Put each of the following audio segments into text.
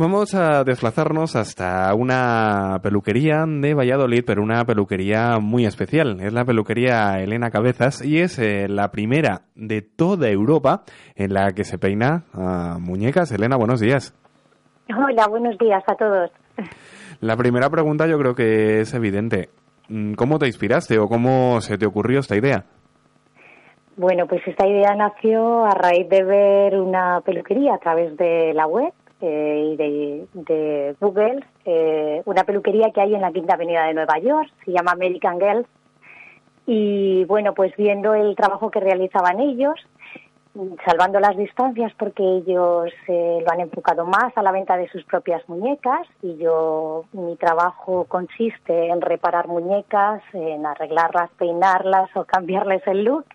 Vamos a desplazarnos hasta una peluquería de Valladolid, pero una peluquería muy especial. Es la peluquería Elena Cabezas y es eh, la primera de toda Europa en la que se peina a muñecas. Elena, buenos días. Hola, buenos días a todos. La primera pregunta yo creo que es evidente. Mm, ¿Cómo te inspiraste o cómo se te ocurrió esta idea? Bueno, pues esta idea nació a raíz de ver una peluquería a través de la web eh, y de, Google, eh, una peluquería que hay en la Quinta Avenida de Nueva York, se llama American Girls. Y bueno, pues viendo el trabajo que realizaban ellos, salvando las distancias porque ellos eh, lo han enfocado más a la venta de sus propias muñecas y yo mi trabajo consiste en reparar muñecas, en arreglarlas, peinarlas o cambiarles el look,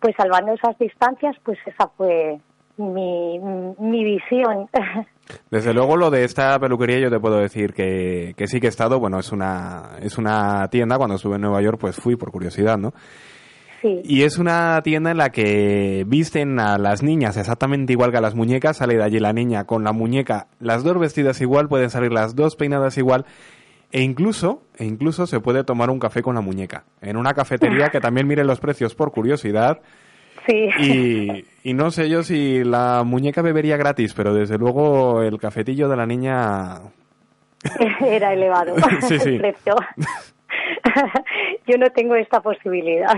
pues salvando esas distancias, pues esa fue mi, mi visión. Desde luego lo de esta peluquería yo te puedo decir que, que sí que he estado, bueno, es una, es una tienda, cuando estuve en Nueva York pues fui por curiosidad, ¿no? Sí. Y es una tienda en la que visten a las niñas exactamente igual que a las muñecas, sale de allí la niña con la muñeca, las dos vestidas igual, pueden salir las dos peinadas igual, e incluso, e incluso se puede tomar un café con la muñeca. En una cafetería que también mire los precios por curiosidad, Sí. Y, no sé yo si la muñeca bebería gratis, pero desde luego el cafetillo de la niña... Era elevado sí, sí. el precio. yo no tengo esta posibilidad.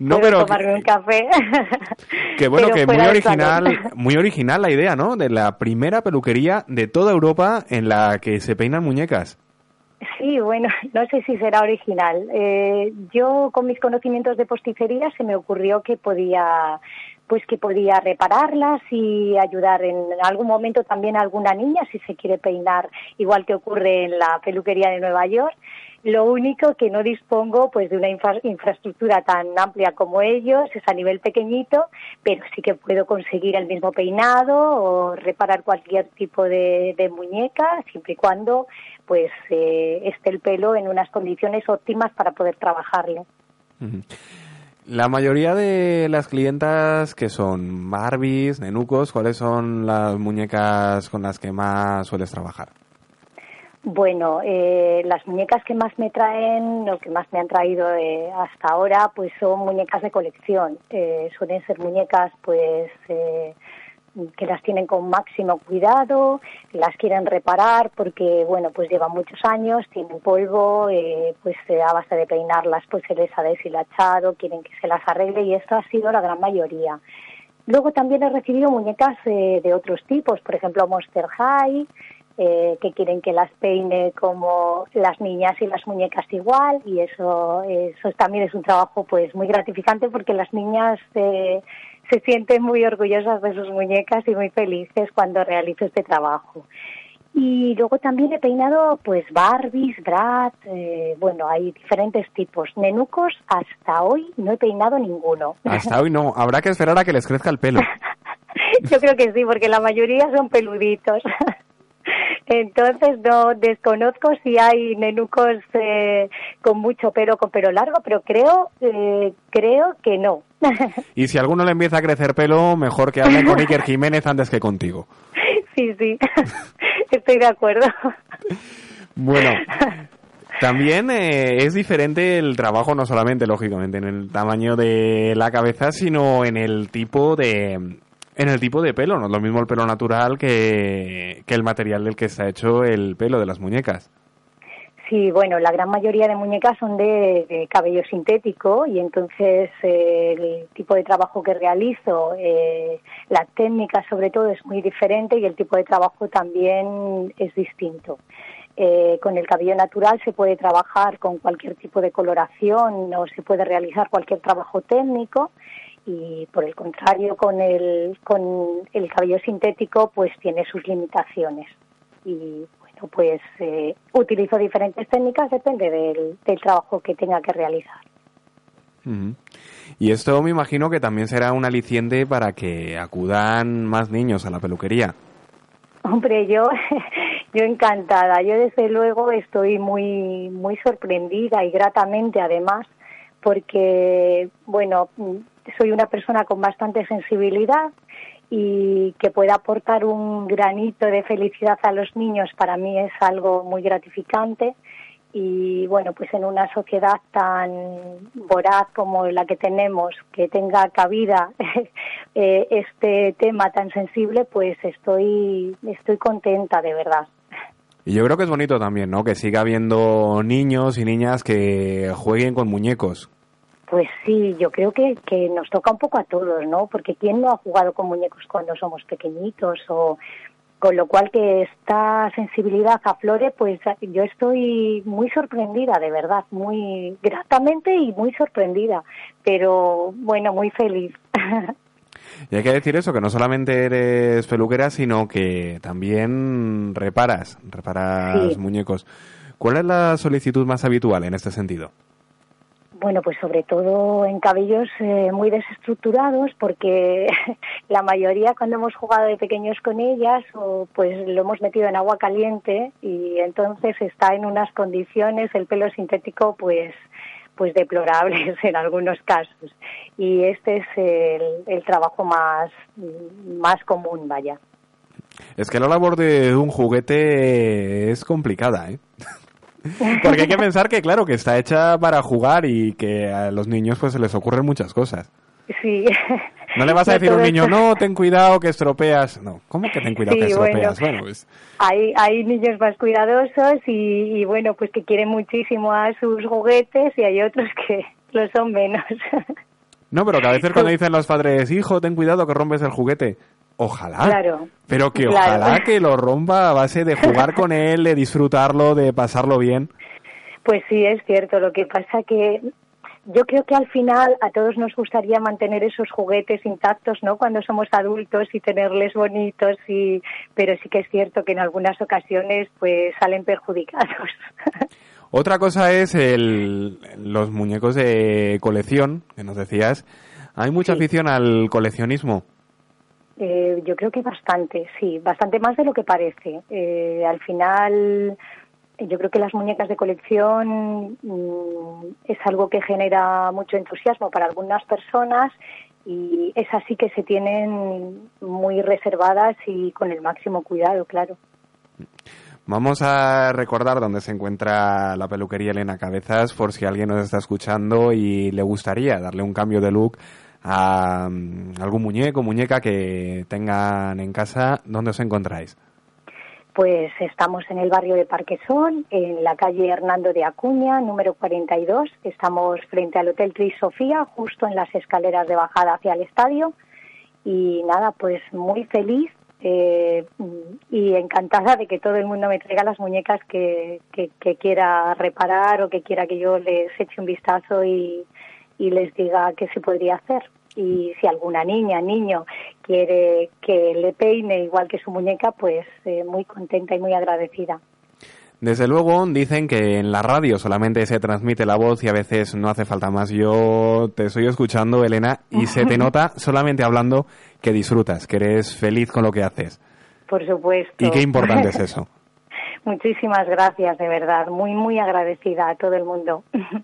No, pero tomarme un café. Que bueno, que muy original, muy original la idea, ¿no? De la primera peluquería de toda Europa en la que se peinan muñecas. Sí, bueno, no sé si será original. Eh, yo con mis conocimientos de posticería se me ocurrió que podía pues que podía repararlas y ayudar en algún momento también a alguna niña si se quiere peinar, igual que ocurre en la peluquería de Nueva York. Lo único que no dispongo pues de una infraestructura tan amplia como ellos, es a nivel pequeñito, pero sí que puedo conseguir el mismo peinado o reparar cualquier tipo de, de muñeca, siempre y cuando pues eh, esté el pelo en unas condiciones óptimas para poder trabajarlo. La mayoría de las clientas que son Barbies, nenucos, ¿cuáles son las muñecas con las que más sueles trabajar? Bueno, eh, las muñecas que más me traen, o que más me han traído eh, hasta ahora, pues son muñecas de colección. Eh, suelen ser muñecas, pues, eh, que las tienen con máximo cuidado, las quieren reparar porque, bueno, pues llevan muchos años, tienen polvo, eh, pues a base de peinarlas pues se les ha deshilachado, quieren que se las arregle y esto ha sido la gran mayoría. Luego también he recibido muñecas eh, de otros tipos, por ejemplo Monster High, eh, que quieren que las peine como las niñas y las muñecas igual y eso, eso también es un trabajo pues muy gratificante porque las niñas eh, se sienten muy orgullosas de sus muñecas y muy felices cuando realizo este trabajo. Y luego también he peinado pues Barbies, Brad, eh, bueno, hay diferentes tipos. Nenucos hasta hoy no he peinado ninguno. Hasta hoy no, habrá que esperar a que les crezca el pelo. Yo creo que sí, porque la mayoría son peluditos. Entonces no desconozco si hay nenucos eh, con mucho pelo, con pelo largo, pero creo eh, creo que no. y si alguno le empieza a crecer pelo, mejor que hable con Iker Jiménez antes que contigo. Sí, sí, estoy de acuerdo. Bueno, también eh, es diferente el trabajo, no solamente, lógicamente, en el tamaño de la cabeza, sino en el tipo de, en el tipo de pelo, no es lo mismo el pelo natural que, que el material del que está hecho el pelo de las muñecas. Sí, bueno, la gran mayoría de muñecas son de, cabello sintético y entonces eh, el tipo de trabajo que realizo, eh, la técnica sobre todo es muy diferente y el tipo de trabajo también es distinto. Eh, con el cabello natural se puede trabajar con cualquier tipo de coloración o se puede realizar cualquier trabajo técnico y por el contrario con el, con el cabello sintético pues tiene sus limitaciones y bueno pues eh, utilizo diferentes técnicas depende del, del, trabajo que tenga que realizar. Y esto me imagino que también será un aliciente para que acudan más niños a la peluquería. Hombre, yo, yo encantada. Yo desde luego estoy muy, muy sorprendida y gratamente además, porque bueno, soy una persona con bastante sensibilidad y que pueda aportar un granito de felicidad a los niños para mí es algo muy gratificante y bueno, pues en una sociedad tan voraz como la que tenemos, que tenga cabida eh, este tema tan sensible, pues estoy, estoy contenta de verdad. Y yo creo que es bonito también, ¿no? Que siga habiendo niños y niñas que jueguen con muñecos. Pues sí, yo creo que, que nos toca un poco a todos, ¿no? Porque ¿quién no ha jugado con muñecos cuando somos pequeñitos o con lo cual que esta sensibilidad aflore, pues yo estoy muy sorprendida, de verdad, muy gratamente y muy sorprendida, pero bueno, muy feliz. Y hay que decir eso, que no solamente eres peluquera, sino que también reparas, reparas muñecos. ¿Cuál es la solicitud más habitual en este sentido? Bueno, pues sobre todo en cabellos eh, muy desestructurados, porque la mayoría cuando hemos jugado de pequeños con ellas, o pues lo hemos metido en agua caliente y entonces está en unas condiciones el pelo sintético, pues pues deplorables en algunos casos. Y este es el, el trabajo más, más común, vaya. Es que la labor de un juguete es complicada, ¿eh? Porque hay que pensar que, claro, que está hecha para jugar y que a los niños pues se les ocurren muchas cosas. Sí. No le vas a decir a un niño, no, ten cuidado que estropeas. No, ¿cómo que ten cuidado que estropeas? Bueno, pues... hay, hay niños más cuidadosos y, y, bueno, pues que quieren muchísimo a sus juguetes y hay otros que lo son menos. No, pero que a veces cuando dicen los padres, hijo, ten cuidado que rompes el juguete. Ojalá. Claro. Pero que ojalá que lo rompa a base de jugar con él, de disfrutarlo, de pasarlo bien. Pues sí, es cierto. Lo que pasa que yo creo que al final a todos nos gustaría mantener esos juguetes intactos, ¿no? Cuando somos adultos y tenerles bonitos y pero sí que es cierto que en algunas ocasiones pues salen perjudicados. Otra cosa es el, los muñecos de colección, que nos decías. Hay mucha afición al coleccionismo. Eh, yo creo que bastante, sí, bastante más de lo que parece. Eh, al final, yo creo que las muñecas de colección mm, es algo que genera mucho entusiasmo para algunas personas y es así que se tienen muy reservadas y con el máximo cuidado, claro. Vamos a recordar dónde se encuentra la peluquería Elena Cabezas por si alguien nos está escuchando y le gustaría darle un cambio de look a mm, algún muñeco, muñeca que tengan en casa, ¿dónde os encontráis? Pues estamos en el barrio de Parquesón, en la calle Hernando de Acuña, número 42. Estamos frente al Hotel Tris Sofía, justo en las escaleras de bajada hacia el estadio. Y nada, pues muy feliz eh, y encantada de que todo el mundo me traiga las muñecas que, que, que, quiera reparar o que quiera que yo les eche un vistazo y, y les diga qué se podría hacer. Y si alguna niña, niño quiere que le peine igual que su muñeca, pues eh, muy contenta y muy agradecida. Desde luego dicen que en la radio solamente se transmite la voz y a veces no hace falta más. Yo te estoy escuchando, Elena, y se te nota solamente hablando que disfrutas, que eres feliz con lo que haces. Por supuesto. Y qué importante es eso. Muchísimas gracias, de verdad. Muy, muy agradecida a todo el mundo.